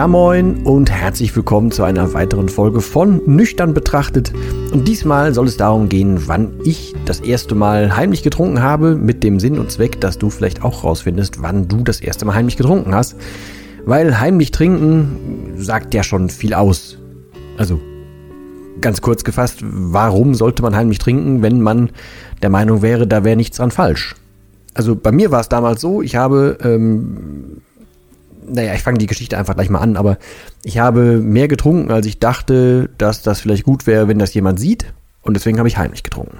Ja moin und herzlich willkommen zu einer weiteren Folge von Nüchtern betrachtet. Und diesmal soll es darum gehen, wann ich das erste Mal heimlich getrunken habe, mit dem Sinn und Zweck, dass du vielleicht auch rausfindest, wann du das erste Mal heimlich getrunken hast. Weil heimlich trinken sagt ja schon viel aus. Also ganz kurz gefasst, warum sollte man heimlich trinken, wenn man der Meinung wäre, da wäre nichts dran falsch? Also bei mir war es damals so, ich habe ähm, naja, ich fange die Geschichte einfach gleich mal an, aber ich habe mehr getrunken, als ich dachte, dass das vielleicht gut wäre, wenn das jemand sieht. Und deswegen habe ich heimlich getrunken.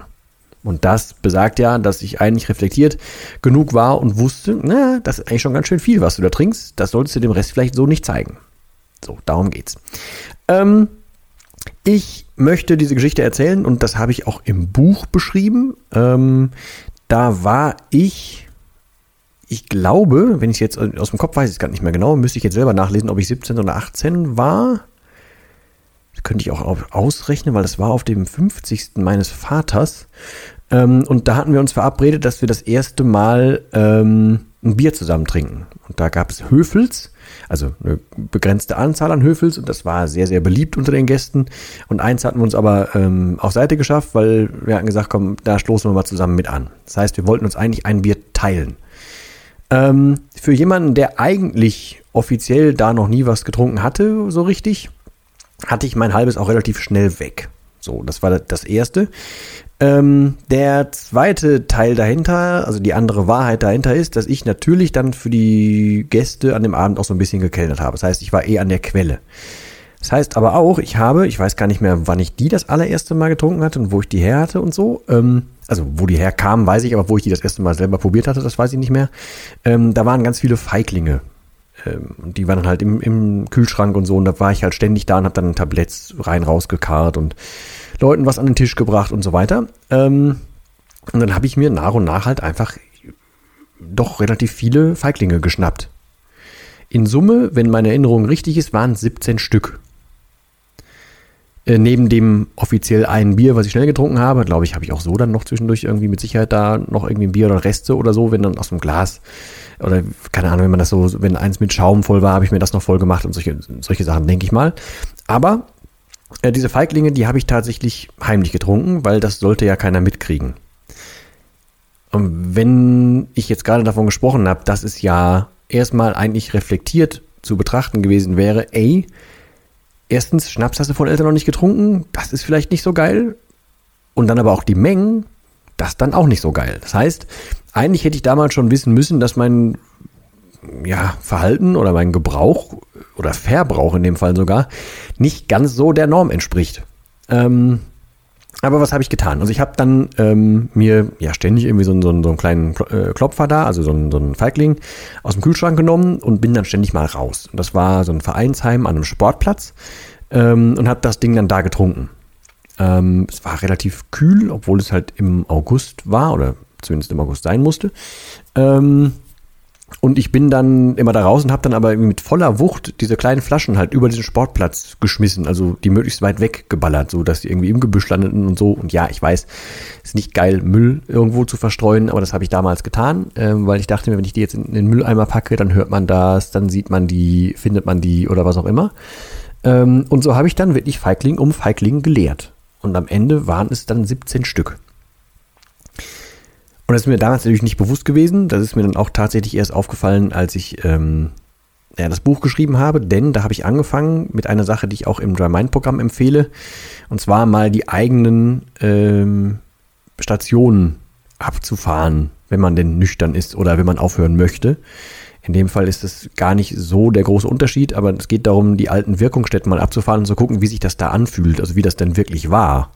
Und das besagt ja, dass ich eigentlich reflektiert genug war und wusste, na, das ist eigentlich schon ganz schön viel, was du da trinkst. Das solltest du dem Rest vielleicht so nicht zeigen. So, darum geht's. Ähm, ich möchte diese Geschichte erzählen und das habe ich auch im Buch beschrieben. Ähm, da war ich ich glaube, wenn ich jetzt aus dem Kopf weiß, ich gar nicht mehr genau, müsste ich jetzt selber nachlesen, ob ich 17 oder 18 war. Das könnte ich auch ausrechnen, weil das war auf dem 50. meines Vaters. Ähm, und da hatten wir uns verabredet, dass wir das erste Mal ähm, ein Bier zusammen trinken. Und da gab es Höfels, also eine begrenzte Anzahl an Höfels und das war sehr, sehr beliebt unter den Gästen. Und eins hatten wir uns aber ähm, auf Seite geschafft, weil wir hatten gesagt, komm, da stoßen wir mal zusammen mit an. Das heißt, wir wollten uns eigentlich ein Bier teilen. Ähm, für jemanden, der eigentlich offiziell da noch nie was getrunken hatte, so richtig, hatte ich mein halbes auch relativ schnell weg. So, das war das erste. Ähm, der zweite Teil dahinter, also die andere Wahrheit dahinter ist, dass ich natürlich dann für die Gäste an dem Abend auch so ein bisschen gekellnert habe. Das heißt, ich war eh an der Quelle. Das heißt aber auch, ich habe, ich weiß gar nicht mehr, wann ich die das allererste Mal getrunken hatte und wo ich die her hatte und so. Ähm, also wo die herkamen, weiß ich, aber wo ich die das erste Mal selber probiert hatte, das weiß ich nicht mehr. Ähm, da waren ganz viele Feiglinge. Ähm, die waren dann halt im, im Kühlschrank und so und da war ich halt ständig da und habe dann Tabletts rein rausgekarrt und Leuten was an den Tisch gebracht und so weiter. Ähm, und dann habe ich mir nach und nach halt einfach doch relativ viele Feiglinge geschnappt. In Summe, wenn meine Erinnerung richtig ist, waren es 17 Stück. Äh, neben dem offiziell einen Bier, was ich schnell getrunken habe, glaube ich, habe ich auch so dann noch zwischendurch irgendwie mit Sicherheit da noch irgendwie ein Bier oder Reste oder so, wenn dann aus dem Glas oder keine Ahnung, wenn man das so, wenn eins mit Schaum voll war, habe ich mir das noch voll gemacht und solche, solche Sachen, denke ich mal. Aber äh, diese Feiglinge, die habe ich tatsächlich heimlich getrunken, weil das sollte ja keiner mitkriegen. Und wenn ich jetzt gerade davon gesprochen habe, dass es ja erstmal eigentlich reflektiert zu betrachten gewesen wäre, ey, erstens, Schnaps hast du von Eltern noch nicht getrunken, das ist vielleicht nicht so geil. Und dann aber auch die Mengen, das dann auch nicht so geil. Das heißt, eigentlich hätte ich damals schon wissen müssen, dass mein ja, Verhalten oder mein Gebrauch oder Verbrauch in dem Fall sogar nicht ganz so der Norm entspricht. Ähm, aber was habe ich getan? Also ich habe dann ähm, mir ja ständig irgendwie so, so, so einen kleinen äh, Klopfer da, also so, so einen Feigling aus dem Kühlschrank genommen und bin dann ständig mal raus. Und das war so ein Vereinsheim an einem Sportplatz ähm, und habe das Ding dann da getrunken. Ähm, es war relativ kühl, obwohl es halt im August war oder zumindest im August sein musste. Ähm, und ich bin dann immer da raus und habe dann aber mit voller Wucht diese kleinen Flaschen halt über diesen Sportplatz geschmissen, also die möglichst weit weg geballert, so dass die irgendwie im Gebüsch landeten und so. Und ja, ich weiß, ist nicht geil, Müll irgendwo zu verstreuen, aber das habe ich damals getan, äh, weil ich dachte mir, wenn ich die jetzt in den Mülleimer packe, dann hört man das, dann sieht man die, findet man die oder was auch immer. Ähm, und so habe ich dann wirklich Feigling um Feigling geleert. Und am Ende waren es dann 17 Stück. Und das ist mir damals natürlich nicht bewusst gewesen. Das ist mir dann auch tatsächlich erst aufgefallen, als ich ähm, ja, das Buch geschrieben habe, denn da habe ich angefangen mit einer Sache, die ich auch im DryMind-Programm empfehle, und zwar mal die eigenen ähm, Stationen abzufahren, wenn man denn nüchtern ist oder wenn man aufhören möchte. In dem Fall ist es gar nicht so der große Unterschied, aber es geht darum, die alten Wirkungsstätten mal abzufahren und zu gucken, wie sich das da anfühlt, also wie das denn wirklich war.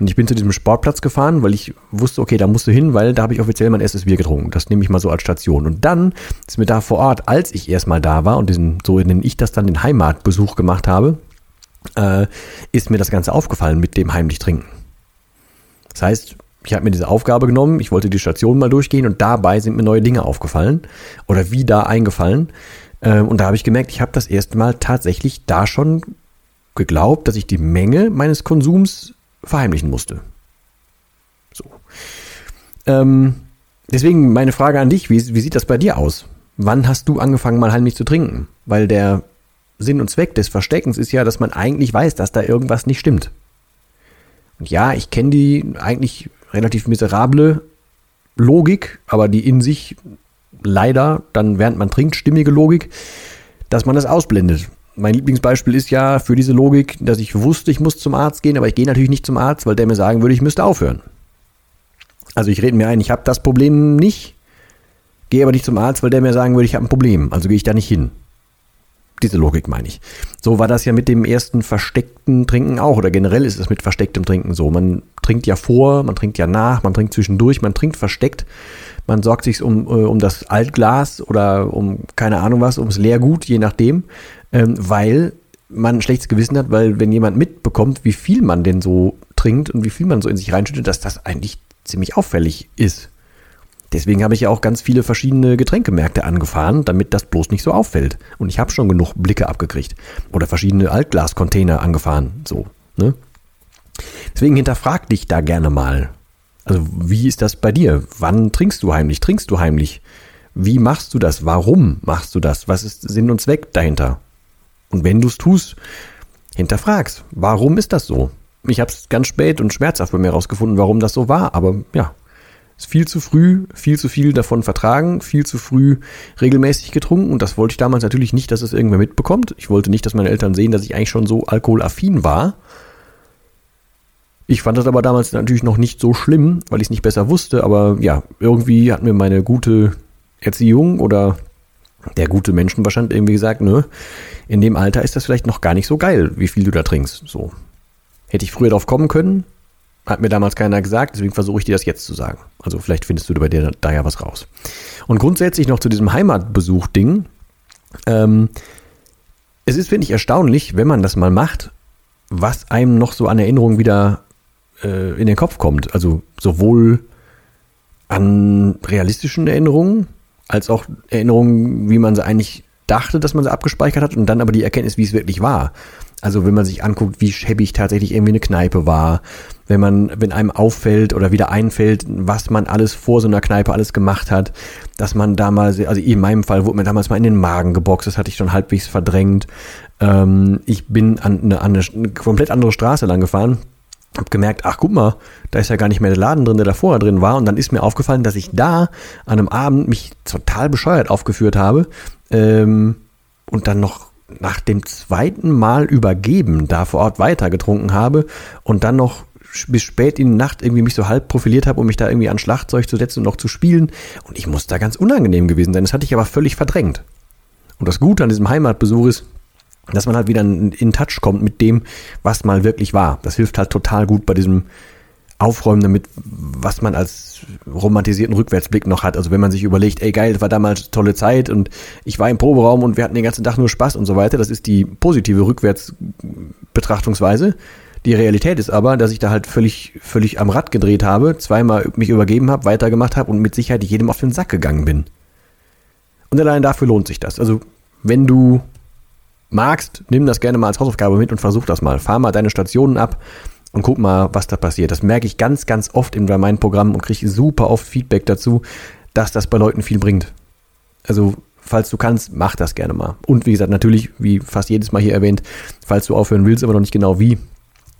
Und ich bin zu diesem Sportplatz gefahren, weil ich wusste, okay, da musst du hin, weil da habe ich offiziell mein erstes Bier getrunken. Das nehme ich mal so als Station. Und dann ist mir da vor Ort, als ich erstmal da war und diesen, so nenne ich das dann, den Heimatbesuch gemacht habe, äh, ist mir das Ganze aufgefallen mit dem heimlich trinken. Das heißt, ich habe mir diese Aufgabe genommen, ich wollte die Station mal durchgehen und dabei sind mir neue Dinge aufgefallen oder wie da eingefallen. Äh, und da habe ich gemerkt, ich habe das erste Mal tatsächlich da schon geglaubt, dass ich die Menge meines Konsums verheimlichen musste. So. Ähm, deswegen meine Frage an dich, wie, wie sieht das bei dir aus? Wann hast du angefangen, mal heimlich zu trinken? Weil der Sinn und Zweck des Versteckens ist ja, dass man eigentlich weiß, dass da irgendwas nicht stimmt. Und ja, ich kenne die eigentlich relativ miserable Logik, aber die in sich leider dann, während man trinkt, stimmige Logik, dass man das ausblendet mein Lieblingsbeispiel ist ja für diese Logik, dass ich wusste, ich muss zum Arzt gehen, aber ich gehe natürlich nicht zum Arzt, weil der mir sagen würde, ich müsste aufhören. Also ich rede mir ein, ich habe das Problem nicht, gehe aber nicht zum Arzt, weil der mir sagen würde, ich habe ein Problem. Also gehe ich da nicht hin. Diese Logik meine ich. So war das ja mit dem ersten versteckten Trinken auch. Oder generell ist es mit verstecktem Trinken so. Man trinkt ja vor, man trinkt ja nach, man trinkt zwischendurch, man trinkt versteckt. Man sorgt sich um, äh, um das Altglas oder um keine Ahnung was, ums Leergut, je nachdem ähm, weil man ein schlechtes Gewissen hat, weil wenn jemand mitbekommt, wie viel man denn so trinkt und wie viel man so in sich reinschüttet, dass das eigentlich ziemlich auffällig ist. Deswegen habe ich ja auch ganz viele verschiedene Getränkemärkte angefahren, damit das bloß nicht so auffällt. Und ich habe schon genug Blicke abgekriegt. Oder verschiedene Altglascontainer angefahren. So, ne? Deswegen hinterfrag dich da gerne mal. Also, wie ist das bei dir? Wann trinkst du heimlich? Trinkst du heimlich? Wie machst du das? Warum machst du das? Was ist Sinn und Zweck dahinter? Und wenn du es tust, hinterfragst, warum ist das so? Ich habe es ganz spät und schmerzhaft bei mir herausgefunden, warum das so war. Aber ja, ist viel zu früh, viel zu viel davon vertragen, viel zu früh regelmäßig getrunken. Und das wollte ich damals natürlich nicht, dass es irgendwer mitbekommt. Ich wollte nicht, dass meine Eltern sehen, dass ich eigentlich schon so alkoholaffin war. Ich fand das aber damals natürlich noch nicht so schlimm, weil ich es nicht besser wusste. Aber ja, irgendwie hat mir meine gute Erziehung oder der gute Menschenverstand irgendwie gesagt, ne, in dem Alter ist das vielleicht noch gar nicht so geil, wie viel du da trinkst. So. Hätte ich früher drauf kommen können, hat mir damals keiner gesagt, deswegen versuche ich dir das jetzt zu sagen. Also vielleicht findest du bei dir da ja was raus. Und grundsätzlich noch zu diesem Heimatbesuch-Ding. Ähm, es ist, finde ich, erstaunlich, wenn man das mal macht, was einem noch so an Erinnerungen wieder äh, in den Kopf kommt. Also sowohl an realistischen Erinnerungen, als auch Erinnerungen, wie man sie eigentlich dachte, dass man sie abgespeichert hat und dann aber die Erkenntnis, wie es wirklich war. Also wenn man sich anguckt, wie schäbig tatsächlich irgendwie eine Kneipe war, wenn man, wenn einem auffällt oder wieder einfällt, was man alles vor so einer Kneipe alles gemacht hat, dass man damals, also in meinem Fall wurde mir damals mal in den Magen geboxt, das hatte ich schon halbwegs verdrängt. Ähm, ich bin an eine, an eine komplett andere Straße lang gefahren, hab gemerkt, ach guck mal, da ist ja gar nicht mehr der Laden drin, der da vorher drin war. Und dann ist mir aufgefallen, dass ich da an einem Abend mich total bescheuert aufgeführt habe ähm, und dann noch nach dem zweiten Mal übergeben da vor Ort weiter getrunken habe und dann noch bis spät in die Nacht irgendwie mich so halb profiliert habe, um mich da irgendwie an Schlagzeug zu setzen und noch zu spielen. Und ich muss da ganz unangenehm gewesen sein. Das hatte ich aber völlig verdrängt. Und das Gute an diesem Heimatbesuch ist, dass man halt wieder in Touch kommt mit dem, was mal wirklich war. Das hilft halt total gut bei diesem Aufräumen damit, was man als romantisierten Rückwärtsblick noch hat. Also wenn man sich überlegt, ey geil, das war damals tolle Zeit und ich war im Proberaum und wir hatten den ganzen Tag nur Spaß und so weiter. Das ist die positive Rückwärtsbetrachtungsweise. Die Realität ist aber, dass ich da halt völlig, völlig am Rad gedreht habe, zweimal mich übergeben habe, weitergemacht habe und mit Sicherheit jedem auf den Sack gegangen bin. Und allein dafür lohnt sich das. Also wenn du magst, nimm das gerne mal als Hausaufgabe mit und versuch das mal. Fahr mal deine Stationen ab und guck mal, was da passiert. Das merke ich ganz, ganz oft im Remind-Programm und kriege super oft Feedback dazu, dass das bei Leuten viel bringt. Also, falls du kannst, mach das gerne mal. Und wie gesagt, natürlich, wie fast jedes Mal hier erwähnt, falls du aufhören willst, aber noch nicht genau wie,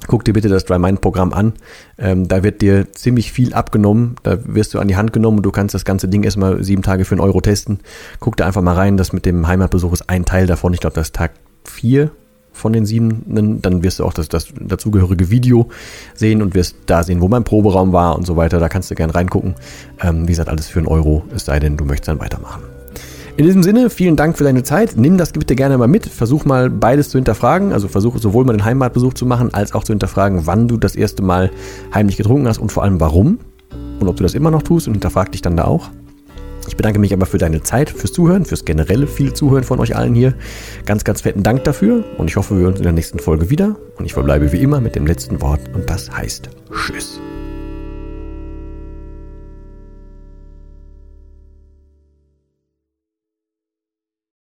guck dir bitte das Dry Mind Programm an. Ähm, da wird dir ziemlich viel abgenommen. Da wirst du an die Hand genommen und du kannst das ganze Ding erstmal sieben Tage für einen Euro testen. Guck da einfach mal rein. Das mit dem Heimatbesuch ist ein Teil davon. Ich glaube, das ist Tag vier von den sieben. Dann wirst du auch das, das dazugehörige Video sehen und wirst da sehen, wo mein Proberaum war und so weiter. Da kannst du gerne reingucken. Ähm, wie gesagt, alles für einen Euro. Es sei denn, du möchtest dann weitermachen. In diesem Sinne, vielen Dank für deine Zeit. Nimm das bitte gerne mal mit. Versuch mal beides zu hinterfragen. Also versuch sowohl mal den Heimatbesuch zu machen, als auch zu hinterfragen, wann du das erste Mal heimlich getrunken hast und vor allem warum. Und ob du das immer noch tust und hinterfrag dich dann da auch. Ich bedanke mich aber für deine Zeit, fürs Zuhören, fürs generelle viel Zuhören von euch allen hier. Ganz, ganz fetten Dank dafür und ich hoffe, wir hören uns in der nächsten Folge wieder. Und ich verbleibe wie immer mit dem letzten Wort und das heißt Tschüss.